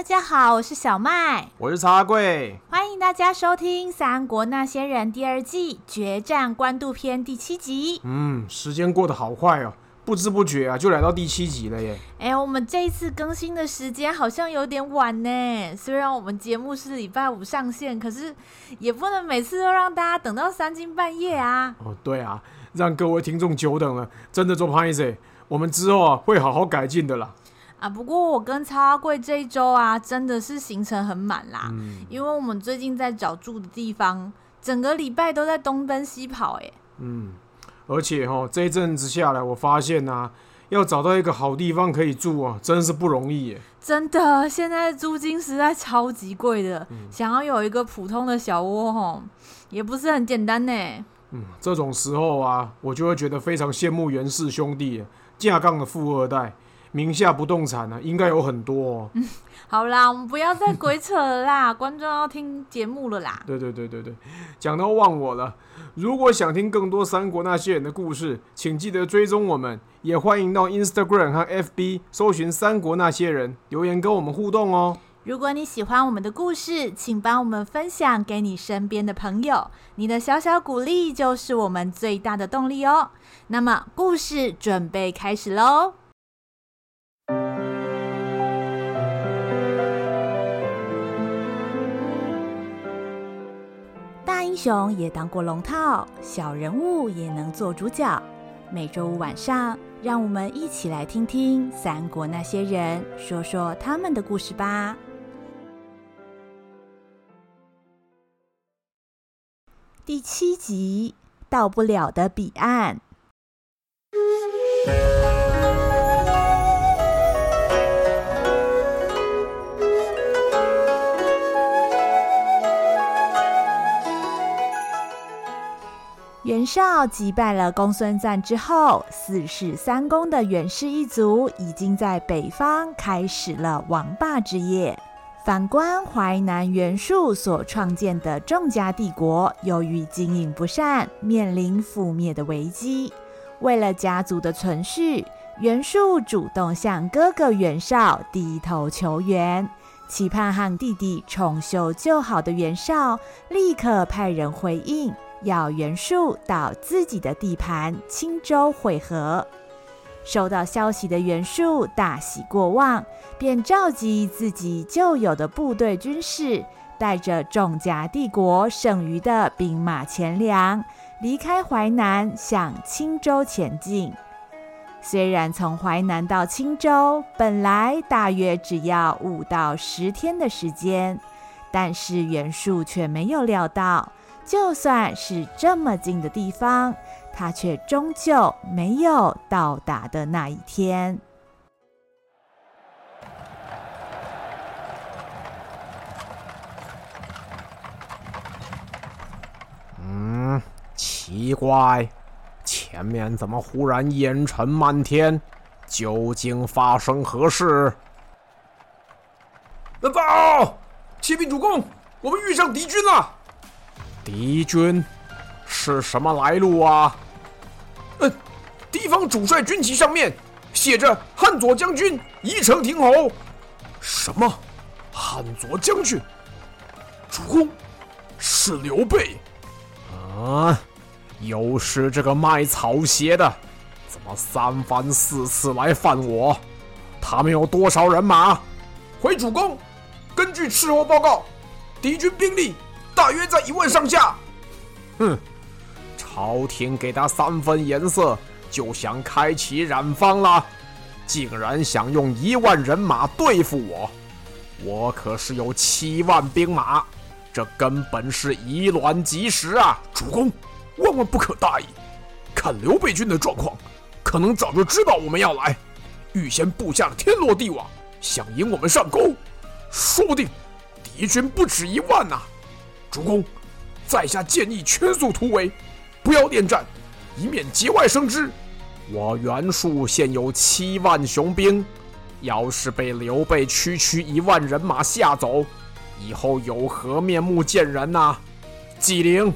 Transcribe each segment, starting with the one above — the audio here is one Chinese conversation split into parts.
大家好，我是小麦，我是茶贵，欢迎大家收听《三国那些人》第二季决战官渡篇第七集。嗯，时间过得好快哦，不知不觉啊，就来到第七集了耶。哎，我们这一次更新的时间好像有点晚呢。虽然我们节目是礼拜五上线，可是也不能每次都让大家等到三更半夜啊。哦，对啊，让各位听众久等了，真的做不好意思。我们之后啊会好好改进的啦。啊，不过我跟超阿贵这一周啊，真的是行程很满啦，嗯，因为我们最近在找住的地方，整个礼拜都在东奔西跑，哎，嗯，而且哈，这一阵子下来，我发现啊，要找到一个好地方可以住啊，真是不容易耶。真的，现在租金实在超级贵的，嗯，想要有一个普通的小窝吼，也不是很简单呢。嗯，这种时候啊，我就会觉得非常羡慕袁氏兄弟，架杠的富二代。名下不动产呢、啊，应该有很多、哦。嗯，好啦，我们不要再鬼扯了啦，观众要听节目了啦。对对对对对，讲到忘我了。如果想听更多三国那些人的故事，请记得追踪我们，也欢迎到 Instagram 和 FB 搜寻“三国那些人”，留言跟我们互动哦。如果你喜欢我们的故事，请帮我们分享给你身边的朋友，你的小小鼓励就是我们最大的动力哦。那么，故事准备开始喽。英雄也当过龙套，小人物也能做主角。每周五晚上，让我们一起来听听三国那些人说说他们的故事吧。第七集，到不了的彼岸。袁绍击败了公孙瓒之后，四世三公的袁氏一族已经在北方开始了王霸之业。反观淮南袁术所创建的仲家帝国，由于经营不善，面临覆灭的危机。为了家族的存续，袁术主动向哥哥袁绍低头求援，期盼和弟弟重修旧好的袁绍立刻派人回应。要袁术到自己的地盘青州会合。收到消息的袁术大喜过望，便召集自己旧有的部队军士，带着仲家帝国剩余的兵马钱粮，离开淮南向青州前进。虽然从淮南到青州本来大约只要五到十天的时间，但是袁术却没有料到。就算是这么近的地方，他却终究没有到达的那一天。嗯，奇怪，前面怎么忽然烟尘漫天？究竟发生何事？报告，启禀主公，我们遇上敌军了。敌军是什么来路啊？嗯，敌方主帅军旗上面写着“汉左将军宜城亭侯”。什么？汉左将军？主公，是刘备。啊，又是这个卖草鞋的，怎么三番四次来犯我？他们有多少人马？回主公，根据赤后报告，敌军兵力。大约在一万上下。哼，朝廷给他三分颜色，就想开启染坊了，竟然想用一万人马对付我。我可是有七万兵马，这根本是以卵击石啊！主公，万万不可大意。看刘备军的状况，可能早就知道我们要来，预先布下了天罗地网，想引我们上钩。说不定敌军不止一万呐、啊。主公，在下建议全速突围，不要恋战，以免节外生枝。我袁术现有七万雄兵，要是被刘备区区一万人马吓走，以后有何面目见人呐、纪灵，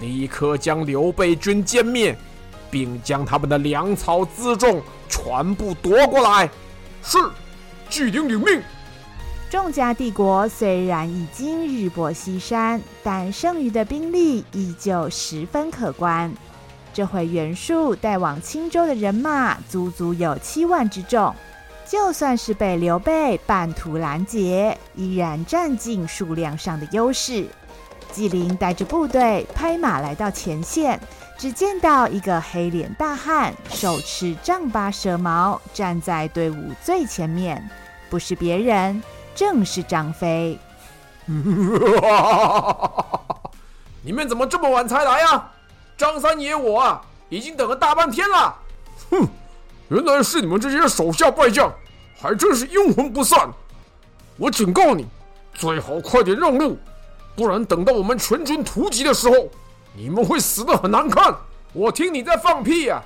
立刻将刘备军歼灭，并将他们的粮草辎重全部夺过来。是，纪灵领命。仲家帝国虽然已经日薄西山，但剩余的兵力依旧十分可观。这回袁术带往青州的人马足足有七万之众，就算是被刘备半途拦截，依然占尽数量上的优势。纪灵带着部队拍马来到前线。只见到一个黑脸大汉，手持丈八蛇矛，站在队伍最前面，不是别人，正是张飞。你们怎么这么晚才来啊？张三爷我啊，已经等了大半天了。哼，原来是你们这些手下败将，还真是阴魂不散。我警告你，最好快点让路，不然等到我们全军突击的时候。你们会死得很难看！我听你在放屁呀、啊！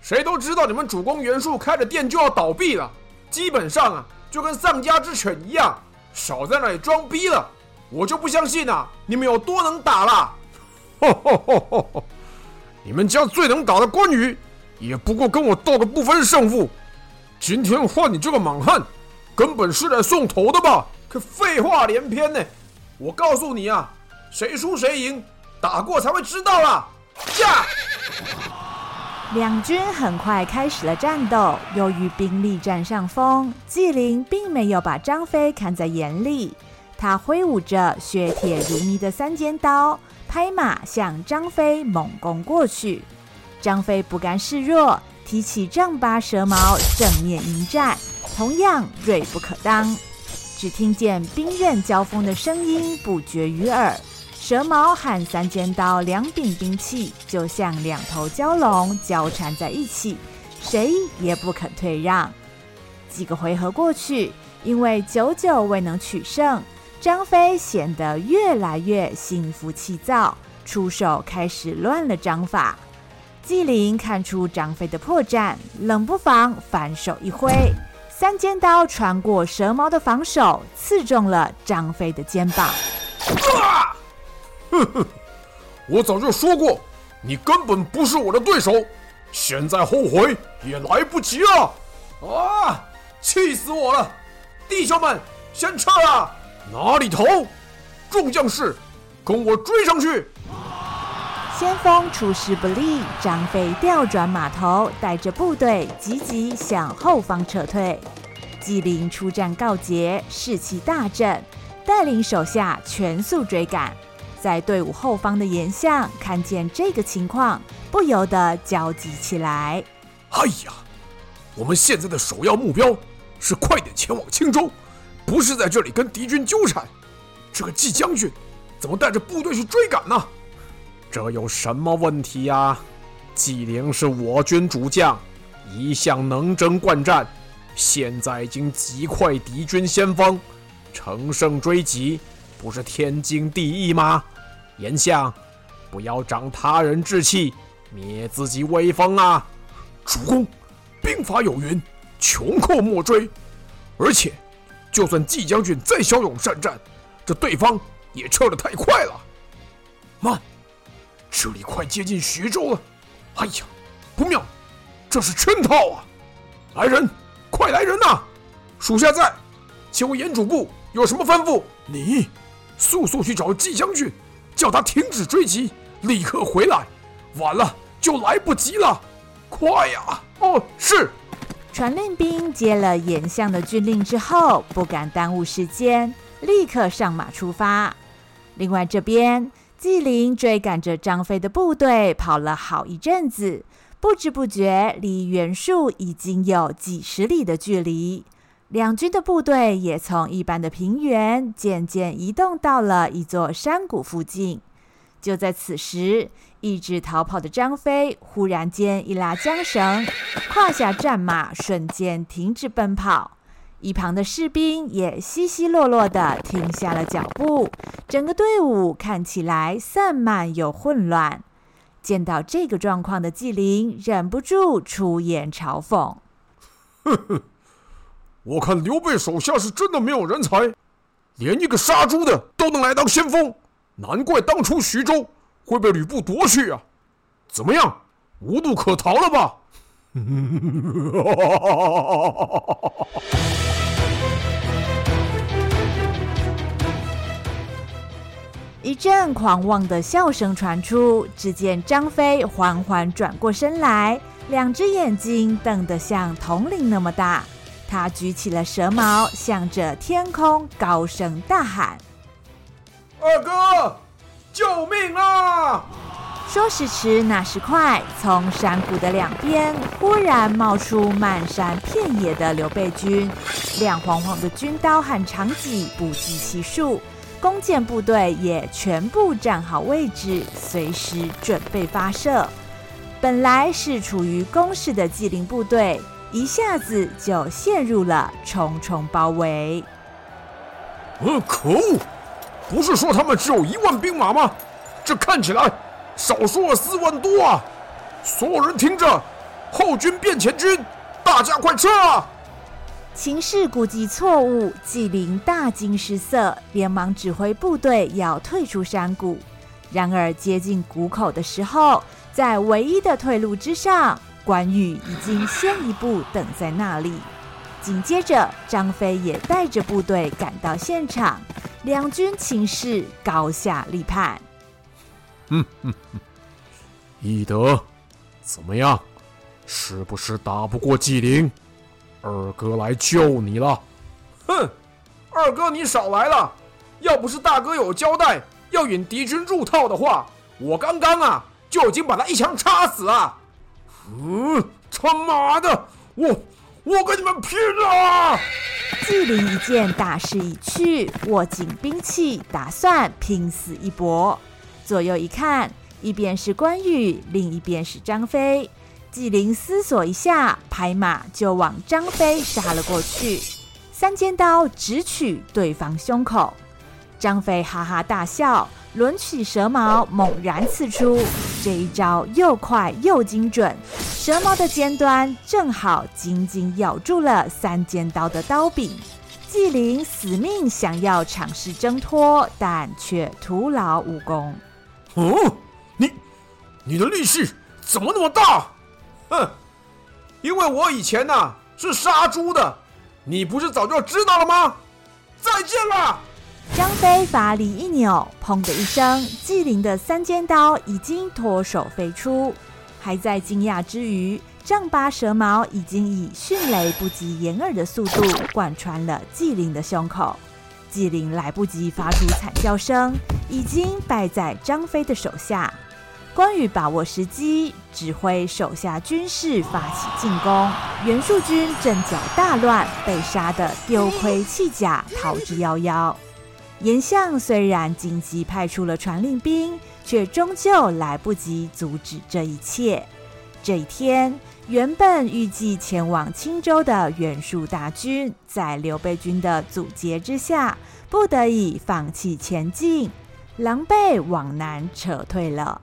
谁都知道你们主公袁术开着店就要倒闭了，基本上啊就跟丧家之犬一样，少在那里装逼了！我就不相信啊，你们有多能打了！你们家最能打的关羽，也不过跟我斗个不分胜负。今天换你这个莽汉，根本是来送头的吧？可废话连篇呢！我告诉你啊，谁输谁赢。打过才会知道啦！驾！两军很快开始了战斗。由于兵力占上风，纪灵并没有把张飞看在眼里。他挥舞着削铁如泥的三尖刀，拍马向张飞猛攻过去。张飞不甘示弱，提起丈八蛇矛，正面迎战，同样锐不可当。只听见兵刃交锋的声音不绝于耳。蛇矛和三尖刀两柄兵器就像两头蛟龙交缠在一起，谁也不肯退让。几个回合过去，因为久久未能取胜，张飞显得越来越心浮气躁，出手开始乱了章法。纪灵看出张飞的破绽，冷不防反手一挥，三尖刀穿过蛇矛的防守，刺中了张飞的肩膀。哼哼，我早就说过，你根本不是我的对手，现在后悔也来不及了。啊，气死我了！弟兄们，先撤了！哪里逃？众将士，跟我追上去！先锋出师不利，张飞调转马头，带着部队急急向后方撤退。纪灵出战告捷，士气大振，带领手下全速追赶。在队伍后方的严相看见这个情况，不由得焦急起来。哎呀，我们现在的首要目标是快点前往青州，不是在这里跟敌军纠缠。这个季将军怎么带着部队去追赶呢？这有什么问题呀？纪灵是我军主将，一向能征惯战，现在已经击溃敌军先锋，乘胜追击，不是天经地义吗？严相，不要长他人志气，灭自己威风啊！主公，兵法有云：“穷寇莫追。”而且，就算季将军再骁勇善战，这对方也撤得太快了。慢，这里快接近徐州了。哎呀，不妙，这是圈套啊！来人，快来人呐！属下在，请问严主簿有什么吩咐？你速速去找季将军。叫他停止追击，立刻回来，晚了就来不及了。快呀！哦，是。传令兵接了严相的军令之后，不敢耽误时间，立刻上马出发。另外这边，纪灵追赶着张飞的部队跑了好一阵子，不知不觉离袁术已经有几十里的距离。两军的部队也从一般的平原渐渐移动到了一座山谷附近。就在此时，一直逃跑的张飞忽然间一拉缰绳，胯下战马瞬间停止奔跑，一旁的士兵也稀稀落落地停下了脚步，整个队伍看起来散漫又混乱。见到这个状况的纪灵忍不住出言嘲讽：“呵呵。”我看刘备手下是真的没有人才连一个杀猪的都能来当先锋难怪当初徐州会被吕布夺去啊！怎么样无路可逃了吧？一阵狂妄的笑声传出只见张飞缓缓转过身来两只眼睛瞪得像铜铃那么大他举起了蛇矛，向着天空高声大喊：“二哥，救命啊！”说时迟，那时快，从山谷的两边忽然冒出漫山遍野的刘备军，亮晃晃的军刀和长戟不计其数，弓箭部队也全部站好位置，随时准备发射。本来是处于攻势的纪灵部队，一下子就陷入了重重包围。呃，可恶！不是说他们只有一万兵马吗？这看起来……少说了四万多啊！所有人听着，后军变前军，大家快撤啊！情势估计错误，纪灵大惊失色，连忙指挥部队要退出山谷。然而接近谷口的时候，在唯一的退路之上，关羽已经先一步等在那里。紧接着，张飞也带着部队赶到现场，两军情势高下立判。嗯嗯嗯，翼德，怎么样？是不是打不过纪灵？二哥来救你了。哼，二哥你少来了！要不是大哥有交代要引敌军入套的话，我刚刚啊就已经把他一枪插死了。嗯，他妈的，我我跟你们拼了！纪灵一见大势已去，握紧兵器，打算拼死一搏。左右一看，一边是关羽，另一边是张飞。纪灵思索一下，拍马就往张飞杀了过去，三尖刀直取对方胸口。张飞哈哈大笑，抡起蛇矛，猛然刺出。这一招又快又精准，蛇矛的尖端正好紧紧咬住了三尖刀的刀柄。纪灵死命想要尝试挣脱，但却徒劳无功。哦，你，你的力气怎么那么大？哼，因为我以前呐、是杀猪的，你不是早就知道了吗？再见了。张飞法力一扭，砰的一声，纪灵的三尖刀已经脱手飞出。还在惊讶之余，丈八蛇矛已经以迅雷不及掩耳的速度贯穿了纪灵的胸口。纪灵来不及发出惨叫声，已经败在张飞的手下。关羽把握时机，指挥手下军士发起进攻。袁术军阵脚大乱，被杀得丢盔弃甲，逃之夭夭。严相虽然紧急派出了传令兵，却终究来不及阻止这一切。这一天，原本预计前往青州的袁术大军，在刘备军的阻截之下，不得已放弃前进，狼狈往南撤退了。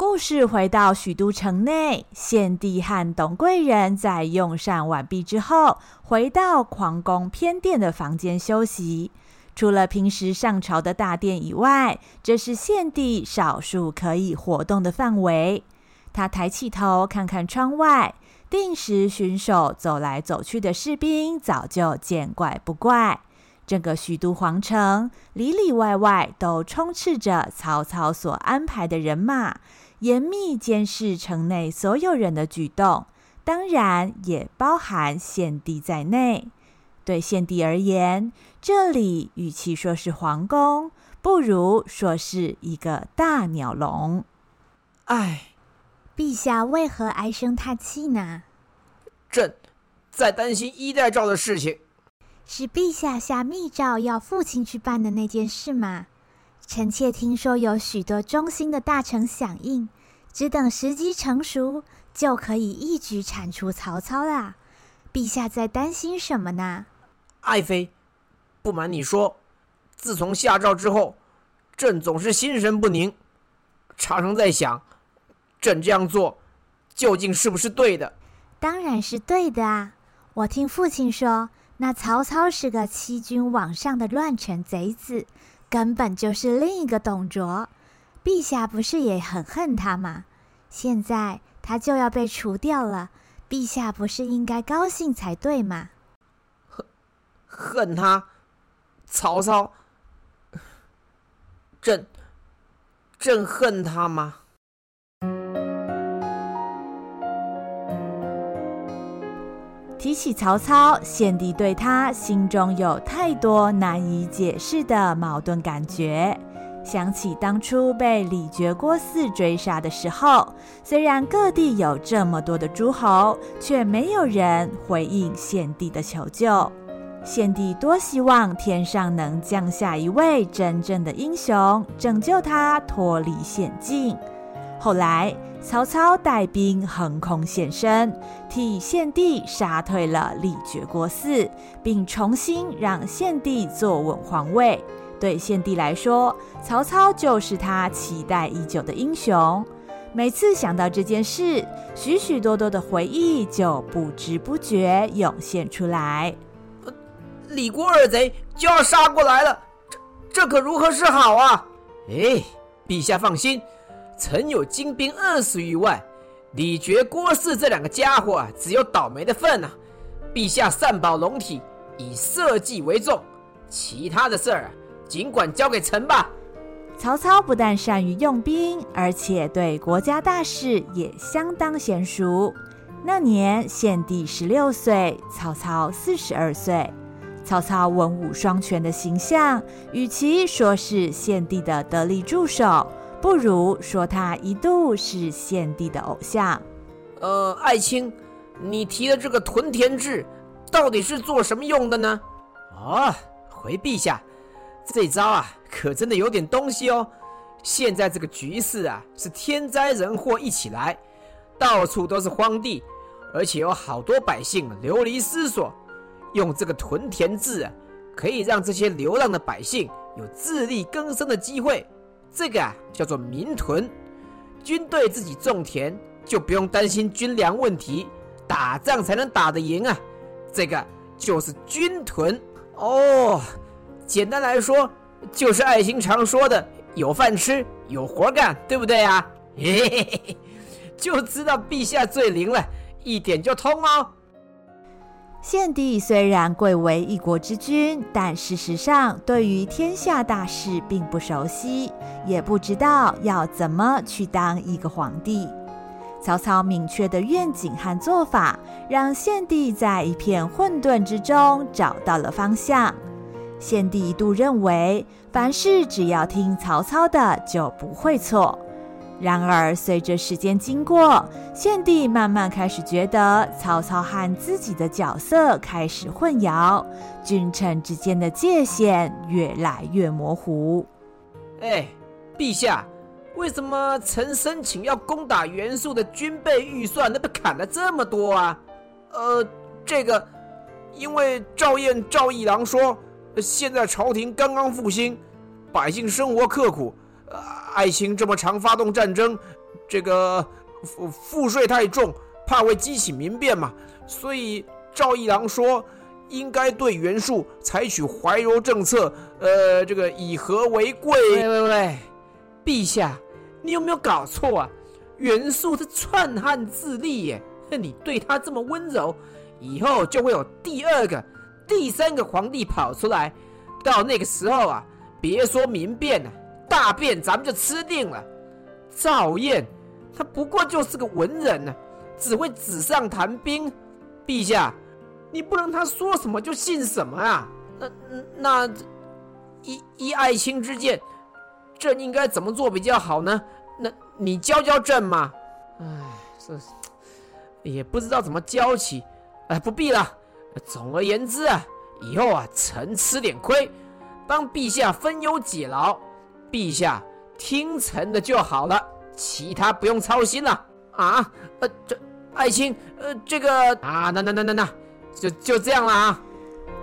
故事回到许都城内，献帝和董贵人在用膳完毕之后，回到皇宫偏殿的房间休息。除了平时上朝的大殿以外，这是献帝少数可以活动的范围。他抬起头看看窗外，定时巡守走来走去的士兵早就见怪不怪。整个许都皇城里里外外都充斥着曹操所安排的人马，严密监视城内所有人的举动，当然也包含献帝在内。对献帝而言，这里与其说是皇宫，不如说是一个大鸟笼。唉。陛下为何唉声叹气呢？朕在担心衣带诏的事情。是陛下下密诏要父亲去办的那件事吗？臣妾听说有许多忠心的大臣响应，只等时机成熟，就可以一举铲除曹操啦。陛下在担心什么呢？爱妃，不瞒你说，自从下诏之后，朕总是心神不宁，常常在想。朕这样做，究竟是不是对的？当然是对的啊！我听父亲说，那曹操是个欺君罔上的乱臣贼子，根本就是另一个董卓。陛下不是也很恨他吗？现在他就要被除掉了，陛下不是应该高兴才对吗？恨恨他，曹操，朕，朕恨他吗？提起曹操，献帝对他心中有太多难以解释的矛盾感觉。想起当初被李傕郭汜追杀的时候，虽然各地有这么多的诸侯，却没有人回应献帝的求救。献帝多希望天上能降下一位真正的英雄，拯救他脱离险境。后来，曹操带兵横空现身，替献帝杀退了李傕郭汜，并重新让献帝坐稳皇位。对献帝来说，曹操就是他期待已久的英雄。每次想到这件事，许许多多的回忆就不知不觉涌现出来。李郭二贼就要杀过来了，这这可如何是好啊？哎，陛下放心。曾有精兵二十余万，李傕、郭汜这两个家伙啊，只有倒霉的份啊！陛下善保龙体，以社稷为重，其他的事儿，尽管交给臣吧。曹操不但善于用兵，而且对国家大事也相当娴熟。那年献帝十六岁，曹操四十二岁。曹操文武双全的形象，与其说是献帝的得力助手。不如说他一度是献帝的偶像。呃，爱卿，你提的这个屯田制，到底是做什么用的呢？哦，回陛下，这招啊，可真的有点东西哦。现在这个局势啊，是天灾人祸一起来，到处都是荒地，而且有好多百姓流离失所。用这个屯田制啊，可以让这些流浪的百姓有自力更生的机会。这个啊叫做民屯，军队自己种田，就不用担心军粮问题，打仗才能打得赢啊。这个就是军屯哦。简单来说，就是爱卿常说的有饭吃，有活干，对不对啊？嘿嘿嘿，就知道陛下最灵了，一点就通哦。献帝虽然贵为一国之君，但事实上对于天下大事并不熟悉，也不知道要怎么去当一个皇帝。曹操明确的愿景和做法，让献帝在一片混沌之中找到了方向。献帝一度认为，凡事只要听曹操的，就不会错。然而，随着时间经过，献帝慢慢开始觉得曹操和自己的角色开始混淆，君臣之间的界限越来越模糊。哎，陛下，为什么臣申请要攻打袁术的军备预算，那被砍了这么多啊？呃，这个，因为赵彦赵一郎说，现在朝廷刚刚复兴，百姓生活刻苦。爱卿这么常发动战争，这个赋赋税太重，怕会激起民变嘛。所以赵一郎说，应该对袁术采取怀柔政策，呃，这个以和为贵。喂喂喂，陛下，你有没有搞错啊？袁术是篡汉自立耶，你对他这么温柔，以后就会有第二个、第三个皇帝跑出来，到那个时候啊，别说民变了。大便咱们就吃定了。赵燕，他不过就是个文人呢、啊，只会纸上谈兵。陛下，你不能他说什么就信什么啊？那那依依爱卿之见，朕应该怎么做比较好呢？那你教教朕嘛。唉，这也不知道怎么教起。哎，不必了。总而言之啊，以后啊，臣吃点亏，帮陛下分忧解劳。陛下听臣的就好了，其他不用操心了啊！呃，这爱卿，呃，这个啊，那那那那那，就就这样了啊。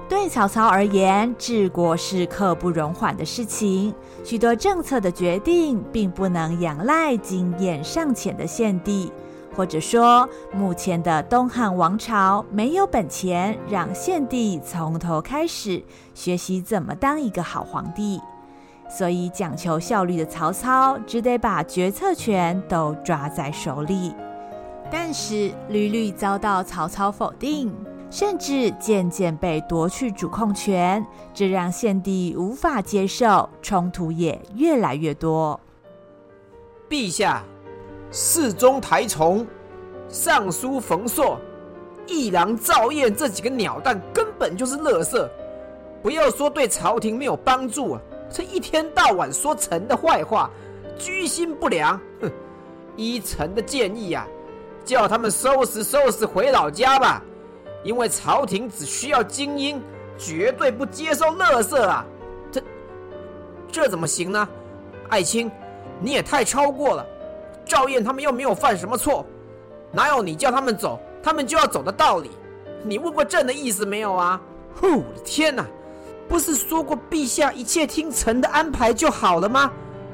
对曹操而言，治国是刻不容缓的事情，许多政策的决定并不能仰赖经验尚浅的献帝，或者说，目前的东汉王朝没有本钱让献帝从头开始学习怎么当一个好皇帝。所以，讲求效率的曹操只得把决策权都抓在手里，但是屡屡遭到曹操否定。甚至渐渐被夺去主控权，这让献帝无法接受，冲突也越来越多。陛下，侍中台从、尚书冯硕、议郎赵彦这几个鸟蛋根本就是垃圾，不要说对朝廷没有帮助啊，这一天到晚说臣的坏话，居心不良。哼，依臣的建议呀、啊。叫他们收拾收拾回老家吧，因为朝廷只需要精英，绝对不接受垃圾啊！这这怎么行呢？爱卿，你也太超过了。赵燕他们又没有犯什么错，哪有你叫他们走，他们就要走的道理？你问过朕的意思没有啊？我的，天哪！不是说过陛下一切听臣的安排就好了吗？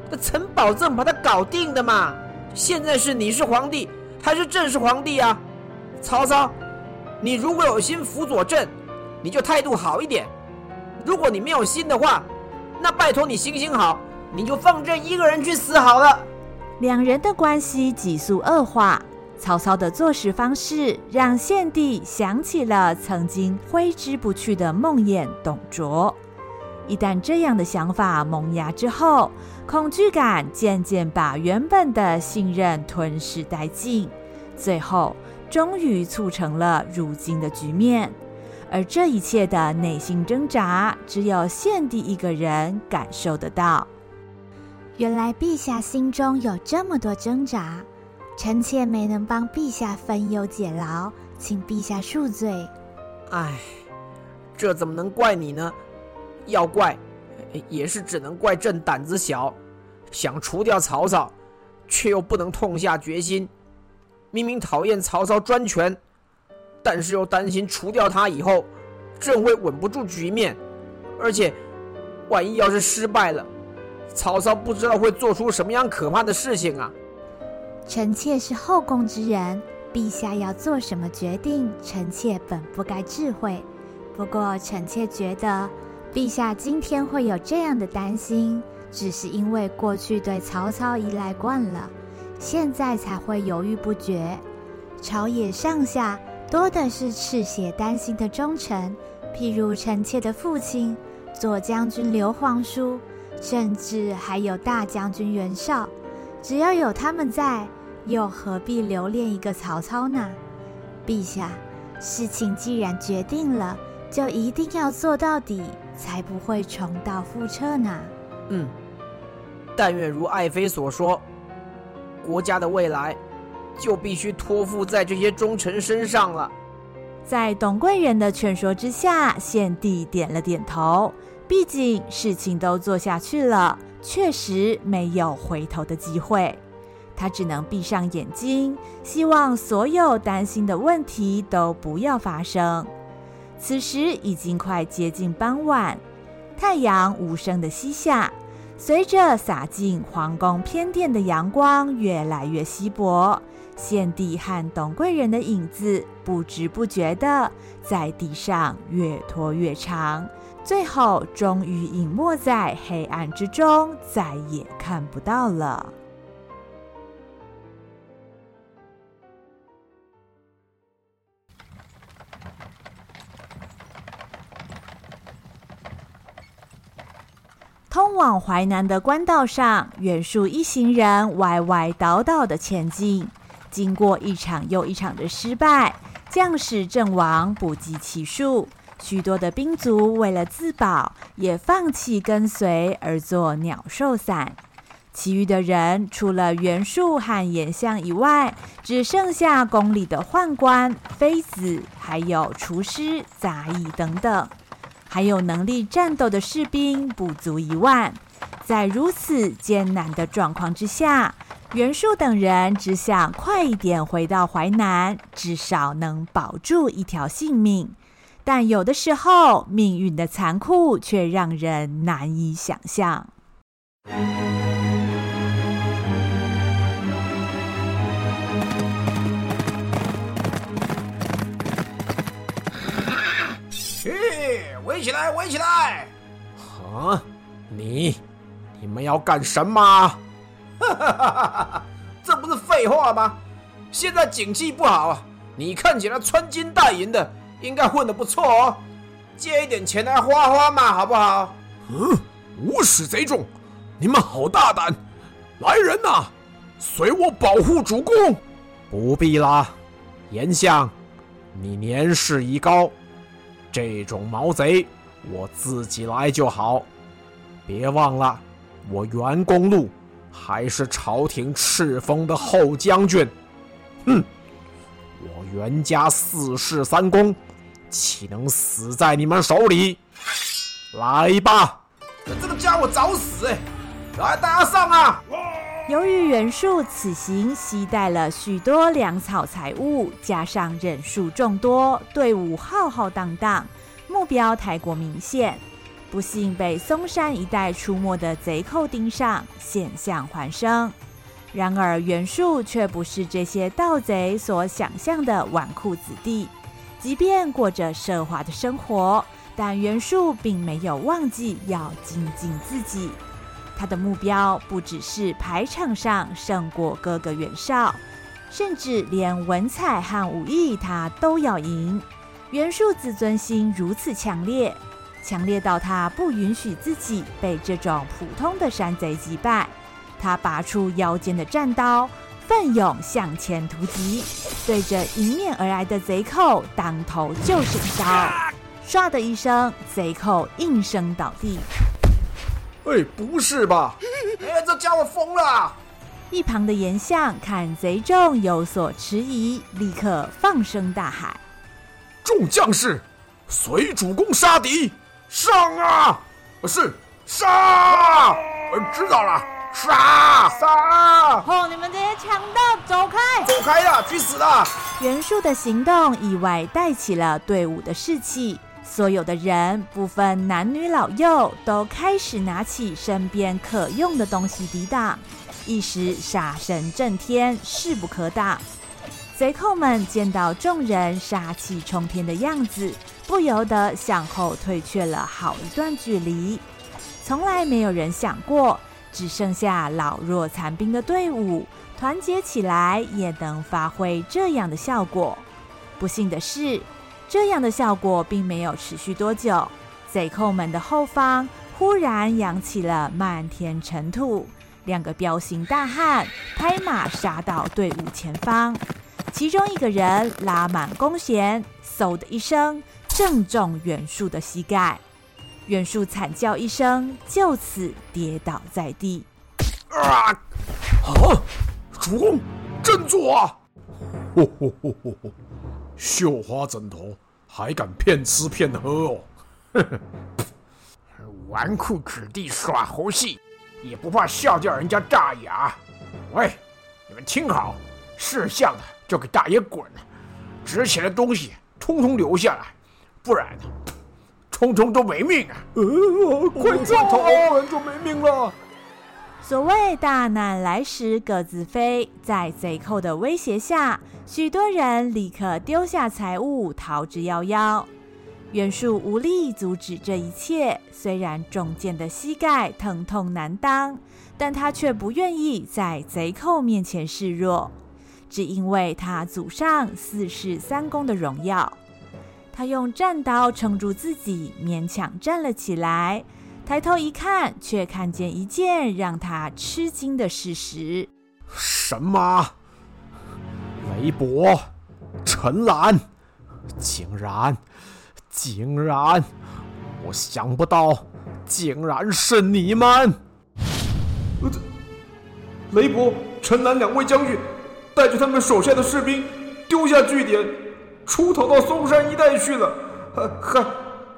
那臣保证把他搞定的嘛。现在是你是皇帝。还是朕是皇帝啊，曹操，你如果有心辅佐朕，你就态度好一点；如果你没有心的话，那拜托你行行好，你就放朕一个人去死好了。两人的关系急速恶化，曹操的做事方式让献帝想起了曾经挥之不去的梦魇董卓。一旦这样的想法萌芽之后，恐惧感渐渐把原本的信任吞噬殆尽，最后终于促成了如今的局面。而这一切的内心挣扎，只有献帝一个人感受得到。原来陛下心中有这么多挣扎，臣妾没能帮陛下分忧解劳，请陛下恕罪。唉，这怎么能怪你呢？要怪，也是只能怪朕胆子小，想除掉曹操，却又不能痛下决心。明明讨厌曹操专权，但是又担心除掉他以后，朕会稳不住局面，而且万一要是失败了，曹操不知道会做出什么样可怕的事情啊！臣妾是后宫之人，陛下要做什么决定，臣妾本不该智慧。不过臣妾觉得。陛下今天会有这样的担心，只是因为过去对曹操依赖惯了，现在才会犹豫不决。朝野上下多的是赤血担心的忠臣，譬如臣妾的父亲左将军刘皇叔，甚至还有大将军袁绍。只要有他们在，又何必留恋一个曹操呢？陛下，事情既然决定了，就一定要做到底。才不会重蹈覆辙呢。嗯，但愿如爱妃所说，国家的未来就必须托付在这些忠臣身上了。在董贵人的劝说之下，献帝点了点头。毕竟事情都做下去了，确实没有回头的机会。他只能闭上眼睛，希望所有担心的问题都不要发生。此时已经快接近傍晚，太阳无声的西下，随着洒进皇宫偏殿的阳光越来越稀薄，献帝和董贵人的影子不知不觉地在地上越拖越长，最后终于隐没在黑暗之中，再也看不到了。通往淮南的官道上，袁术一行人歪歪倒倒的前进。经过一场又一场的失败，将士阵亡不计其数，许多的兵卒为了自保，也放弃跟随而做鸟兽散。其余的人，除了袁术和颜相以外，只剩下宫里的宦官、妃子，还有厨师、杂役等等。还有能力战斗的士兵不足一万，在如此艰难的状况之下，袁术等人只想快一点回到淮南，至少能保住一条性命。但有的时候，命运的残酷却让人难以想象。围起来！围起来！啊，你，你们要干什么？哈哈哈哈哈！这不是废话吗？现在景气不好啊，你看起来穿金戴银的，应该混得不错哦，借一点钱来花花嘛，好不好？嗯，无耻贼众，你们好大胆！来人呐，随我保护主公。不必啦，严相，你年事已高，这种毛贼我自己来就好。别忘了，我袁公路还是朝廷敕封的后将军。哼，我袁家四世三公，岂能死在你们手里？来吧！这个家伙找死！哎，来，大家上啊！由于袁术此行携带了许多粮草财物，加上人数众多，队伍浩浩荡荡，目标太过明显。不幸被嵩山一带出没的贼寇盯上，险象环生。然而袁术却不是这些盗贼所想象的纨绔子弟，即便过着奢华的生活，但袁术并没有忘记要精进自己。他的目标不只是排场上胜过哥哥袁绍，甚至连文采和武艺他都要赢。袁术自尊心如此强烈。强烈到他不允许自己被这种普通的山贼击败，他拔出腰间的战刀，奋勇向前突击，对着迎面而来的贼寇当头就是一刀，唰的一声，贼寇应声倒地。哎，不是吧？哎，这家伙疯了！一旁的严相看贼众有所迟疑，立刻放声大喊：“众将士，随主公杀敌！”上啊！是杀！知道了，杀杀！哦！你们这些强盗，走开！走开呀！去死啦！袁术的行动意外带起了队伍的士气，所有的人不分男女老幼，都开始拿起身边可用的东西抵挡，一时杀声震天，势不可挡。贼寇们见到众人杀气冲天的样子。不由得向后退却了好一段距离。从来没有人想过，只剩下老弱残兵的队伍团结起来也能发挥这样的效果。不幸的是，这样的效果并没有持续多久。贼寇们的后方忽然扬起了漫天尘土，两个彪形大汉拍马杀到队伍前方，其中一个人拉满弓弦，嗖的一声。正中袁术的膝盖，袁术惨叫一声，就此跌倒在地。啊！啊！主公，振作啊！嚯嚯嚯嚯嚯！绣花枕头还敢骗吃骗喝哦！呵呵，纨绔子弟耍猴戏，也不怕笑掉人家大牙？喂，你们听好，识相的就给大爷滚，值钱的东西通通留下来。不然呢，通通都没命啊！呃、快走，不然就没命了。所谓大难来时各自飞，在贼寇的威胁下，许多人立刻丢下财物逃之夭夭。袁术无力阻止这一切，虽然中箭的膝盖疼痛难当，但他却不愿意在贼寇面前示弱，只因为他祖上四世三公的荣耀。他用战刀撑住自己，勉强站了起来。抬头一看，却看见一件让他吃惊的事实：什么？雷伯、陈兰，竟然，竟然，我想不到，竟然是你们！雷伯、陈兰两位将军带着他们手下的士兵丢下据点。出逃到嵩山一带去了，还还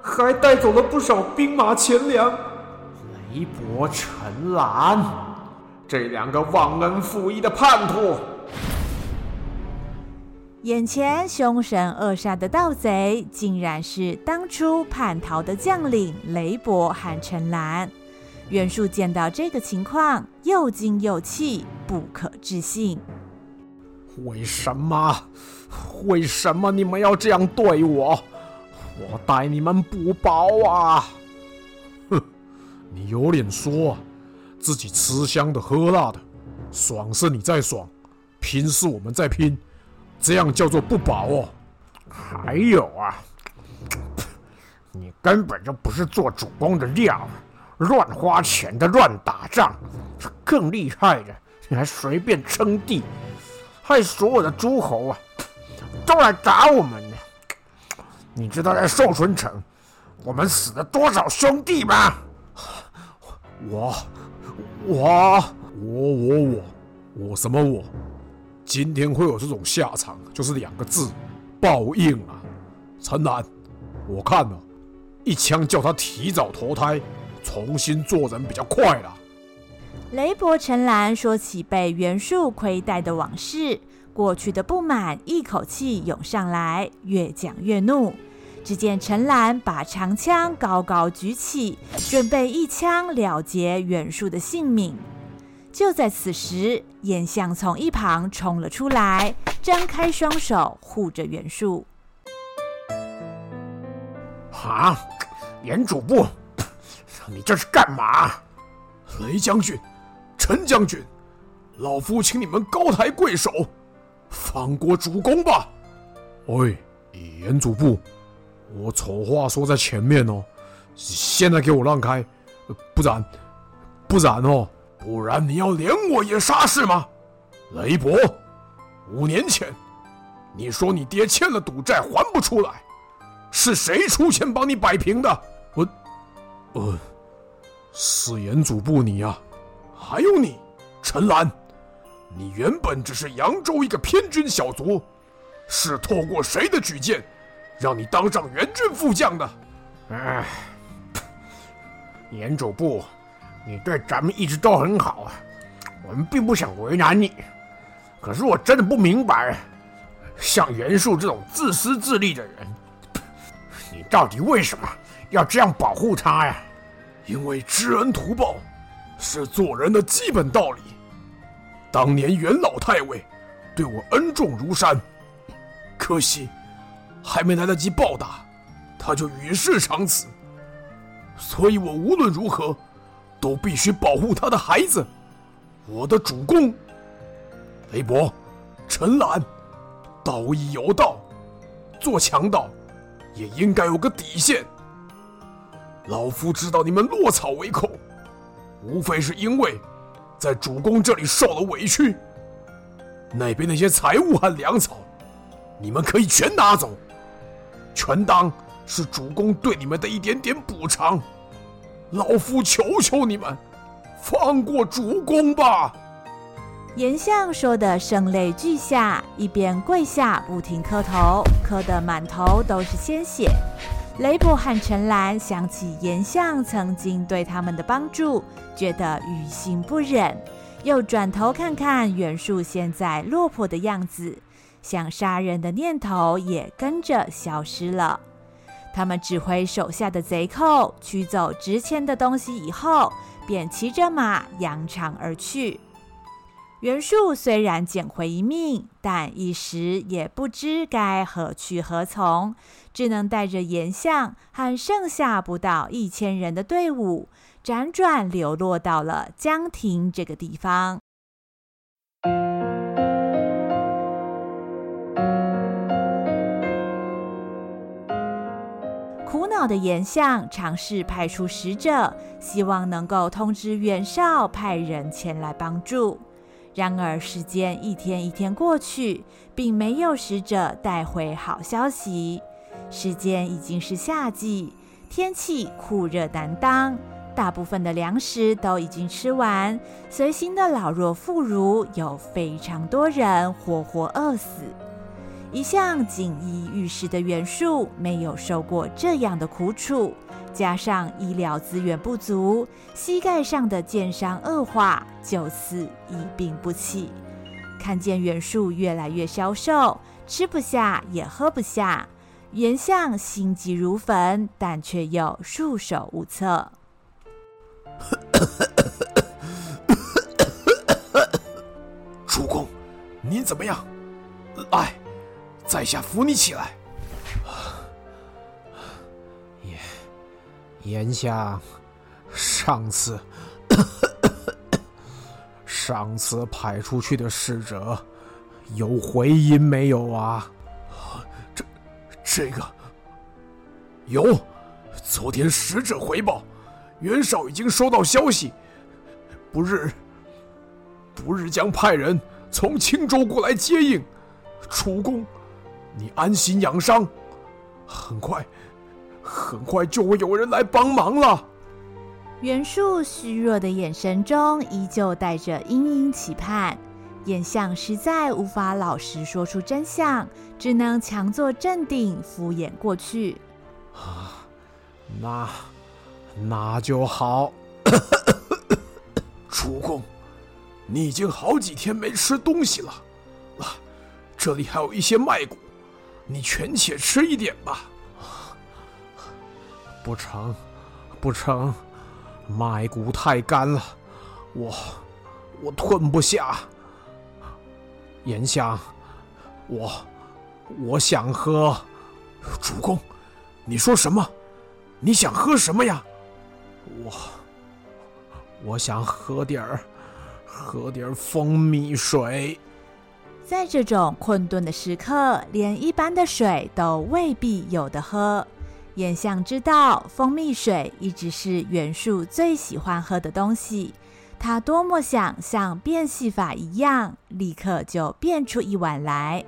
还带走了不少兵马钱粮。雷伯、陈兰，这两个忘恩负义的叛徒！眼前凶神恶煞的盗贼，竟然是当初叛逃的将领雷伯和陈兰。袁术见到这个情况，又惊又气，不可置信。为什么？为什么你们要这样对我？我待你们不薄啊！哼，你有脸说自己吃香的喝辣的，爽是你在爽，拼是我们在拼，这样叫做不薄哦。还有啊，你根本就不是做主公的料，乱花钱的乱打仗。更厉害的，你还随便称帝，害所有的诸侯啊都来打我们呢。你知道在寿春城我们死了多少兄弟吗？我，我，我，我，我，我什么我？今天会有这种下场，就是两个字：报应啊！陈南，我看了。一枪叫他提早投胎，重新做人比较快啦。雷伯陈兰说起被袁术亏待的往事，过去的不满一口气涌上来，越讲越怒。只见陈兰把长枪高高举起，准备一枪了结袁术的性命。就在此时，颜相从一旁冲了出来，张开双手护着袁术。啊！颜主簿，你这是干嘛？雷将军，陈将军，老夫请你们高抬贵手，放过主公吧。喂，严主簿，我丑话说在前面哦，现在给我让开，不然，不然哦，不然你要连我也杀是吗？雷伯，五年前，你说你爹欠了赌债还不出来，是谁出钱帮你摆平的？我，呃，是严主簿你呀，还有你，陈兰，你原本只是扬州一个偏军小卒，是透过谁的举荐，让你当上援军副将的？哎，严主簿，你对咱们一直都很好啊，我们并不想为难你，可是我真的不明白，像袁术这种自私自利的人，你到底为什么？要这样保护他呀？因为知恩图报是做人的基本道理。当年袁老太尉对我恩重如山，可惜还没来得及报答，他就与世长辞。所以我无论如何都必须保护他的孩子，我的主公。雷伯、陈兰，道义有道，做强盗也应该有个底线。老夫知道你们落草为寇，无非是因为在主公这里受了委屈。那边那些财物和粮草，你们可以全拿走，全当是主公对你们的一点点补偿。老夫求求你们，放过主公吧！颜相说的声泪俱下，一边跪下不停磕头，磕得满头都是鲜血。雷伯和陈兰想起颜相曾经对他们的帮助，觉得于心不忍，又转头看看袁术现在落魄的样子，想杀人的念头也跟着消失了。他们指挥手下的贼寇取走值钱的东西以后，便骑着马扬长而去。袁术虽然捡回一命，但一时也不知该何去何从，只能带着颜相和剩下不到一千人的队伍，辗转流落到了江亭这个地方。苦恼的颜相尝试派出使者，希望能够通知袁绍派人前来帮助。然而，时间一天一天过去，并没有使者带回好消息。时间已经是夏季，天气酷热难当，大部分的粮食都已经吃完，随行的老弱妇孺有非常多人活活饿死。一向锦衣玉食的袁术没有受过这样的苦楚。加上医疗资源不足，膝盖上的箭伤恶化，就此一病不起。看见袁术越来越消瘦，吃不下也喝不下，袁相心急如焚，但却又束手无策。主公，您怎么样？来，在下扶你起来。颜相，上次 上次派出去的使者有回音没有啊？这这个有昨天使者回报，袁绍已经收到消息，不日，不日将派人从青州过来接应。主公，你安心养伤，很快，很快就会有人来帮忙了。袁术虚弱的眼神中依旧带着殷殷期盼，眼相实在无法老实说出真相，只能强作镇定，敷衍过去。啊，那那就好。主公，你已经好几天没吃东西了。啊这里还有一些麦谷，你全且吃一点吧。不成，不成，麦谷太干了，我我吞不下。颜相，我我想喝。主公，你说什么？你想喝什么呀？我我想喝点儿，喝点儿蜂蜜水。在这种困顿的时刻，连一般的水都未必有得喝。颜相知道，蜂蜜水一直是袁术最喜欢喝的东西。他多么想像变戏法一样，立刻就变出一碗来。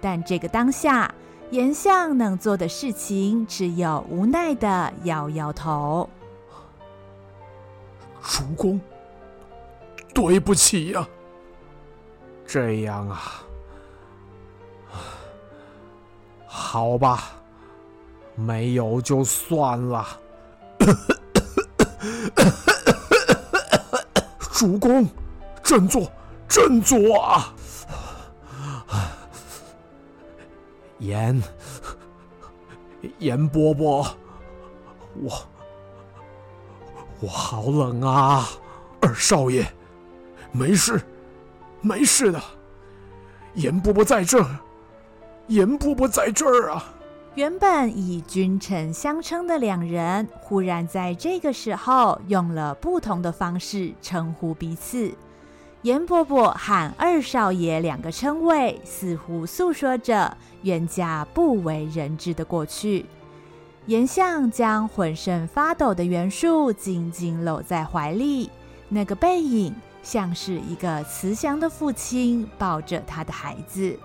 但这个当下，颜相能做的事情只有无奈的摇摇头。主公，对不起呀。这样啊，好吧，没有就算了。主公，振作，振作啊！严严伯伯，我我好冷啊！二少爷，没事。没事的，严伯伯在这儿，颜伯伯在这儿啊！原本以君臣相称的两人，忽然在这个时候用了不同的方式称呼彼此。严伯伯和二少爷两个称谓，似乎诉说着冤家不为人知的过去。颜相将浑身发抖的袁术紧紧搂在怀里，那个背影。像是一个慈祥的父亲抱着他的孩子，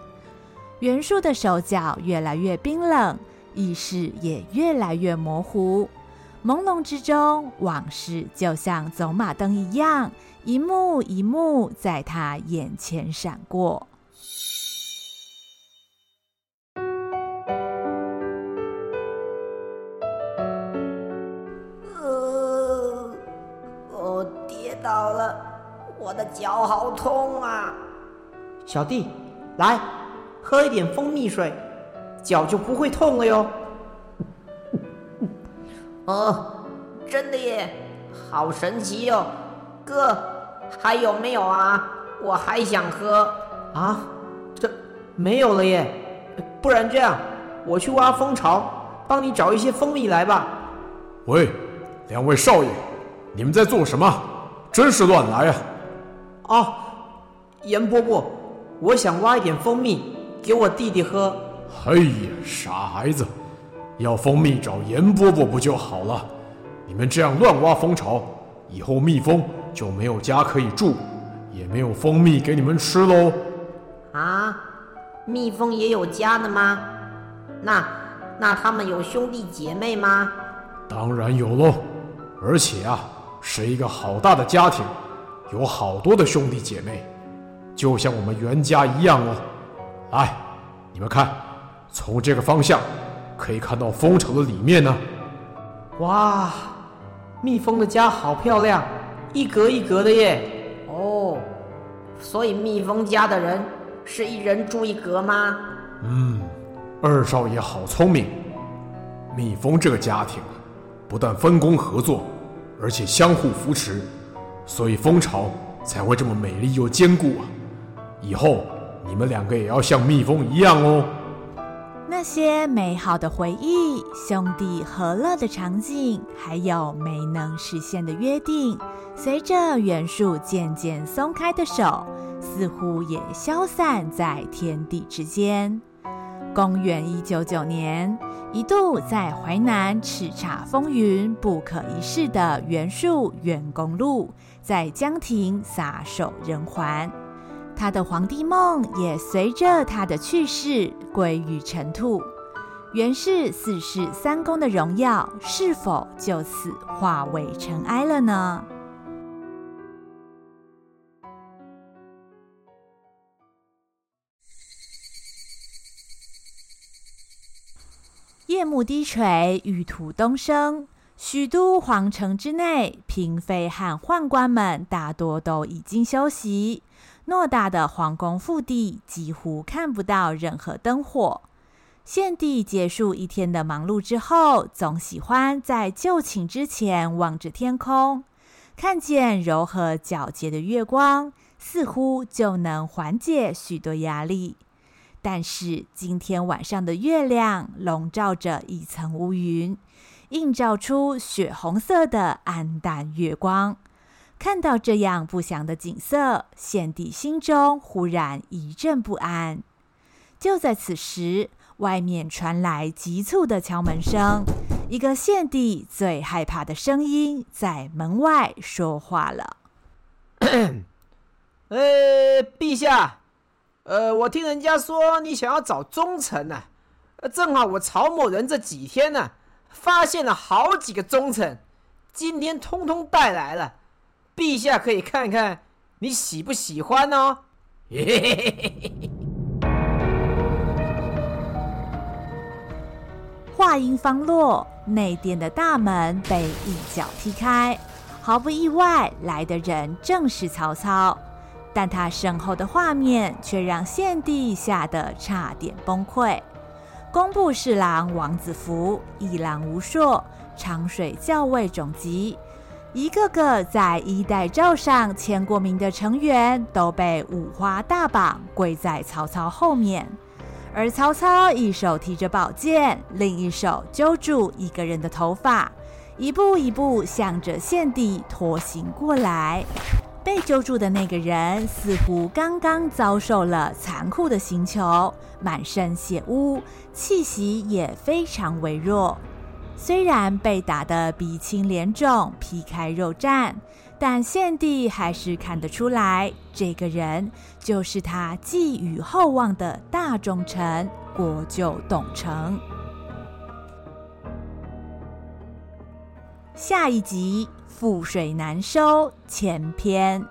袁术的手脚越来越冰冷，意识也越来越模糊。朦胧之中，往事就像走马灯一样，一幕一幕在他眼前闪过。呃，我跌倒了。我的脚好痛啊！小弟，来喝一点蜂蜜水，脚就不会痛了哟。哦，真的耶，好神奇哟！哥，还有没有啊？我还想喝啊！这没有了耶。不然这样，我去挖蜂巢，帮你找一些蜂蜜来吧。喂，两位少爷，你们在做什么？真是乱来呀！哦，严伯伯，我想挖一点蜂蜜给我弟弟喝。嘿呀，傻孩子，要蜂蜜找严伯伯不就好了？你们这样乱挖蜂巢，以后蜜蜂就没有家可以住，也没有蜂蜜给你们吃喽。啊，蜜蜂也有家的吗？那那他们有兄弟姐妹吗？当然有喽，而且啊，是一个好大的家庭。有好多的兄弟姐妹，就像我们袁家一样哦。来，你们看，从这个方向可以看到蜂巢的里面呢。哇，蜜蜂的家好漂亮，一格一格的耶。哦，所以蜜蜂家的人是一人住一格吗？嗯，二少爷好聪明。蜜蜂这个家庭不但分工合作，而且相互扶持。所以蜂巢才会这么美丽又坚固啊！以后你们两个也要像蜜蜂一样哦。那些美好的回忆、兄弟和乐的场景，还有没能实现的约定，随着袁术渐渐松开的手，似乎也消散在天地之间。公元一九九年，一度在淮南叱咤风云、不可一世的袁术袁公路，在江亭撒手人寰。他的皇帝梦也随着他的去世归于尘土。袁氏四世三公的荣耀是否就此化为尘埃了呢？夜幕低垂，玉土东升，许都皇城之内，嫔妃和宦官们大多都已经休息。偌大的皇宫腹地几乎看不到任何灯火。献帝结束一天的忙碌之后，总喜欢在就寝之前望着天空，看见柔和皎洁的月光，似乎就能缓解许多压力。但是今天晚上的月亮笼罩着一层乌云，映照出血红色的暗淡月光。看到这样不祥的景色，献帝心中忽然一阵不安。就在此时，外面传来急促的敲门声，一个献帝最害怕的声音在门外说话了：“呃，陛下。”呃，我听人家说你想要找忠臣呢，正好我曹某人这几天呢，发现了好几个忠臣，今天通通带来了，陛下可以看看你喜不喜欢哦。话音方落，内殿的大门被一脚踢开，毫不意外，来的人正是曹操。但他身后的画面却让献帝吓得差点崩溃。工部侍郎王子服、一郎吴硕、长水校尉种吉，一个个在衣带诏上签过名的成员，都被五花大绑跪在曹操后面。而曹操一手提着宝剑，另一手揪住一个人的头发，一步一步向着献帝拖行过来。被揪住的那个人似乎刚刚遭受了残酷的刑求，满身血污，气息也非常微弱。虽然被打得鼻青脸肿、皮开肉绽，但献帝还是看得出来，这个人就是他寄予厚望的大忠臣国舅董承。下一集。覆水难收前篇。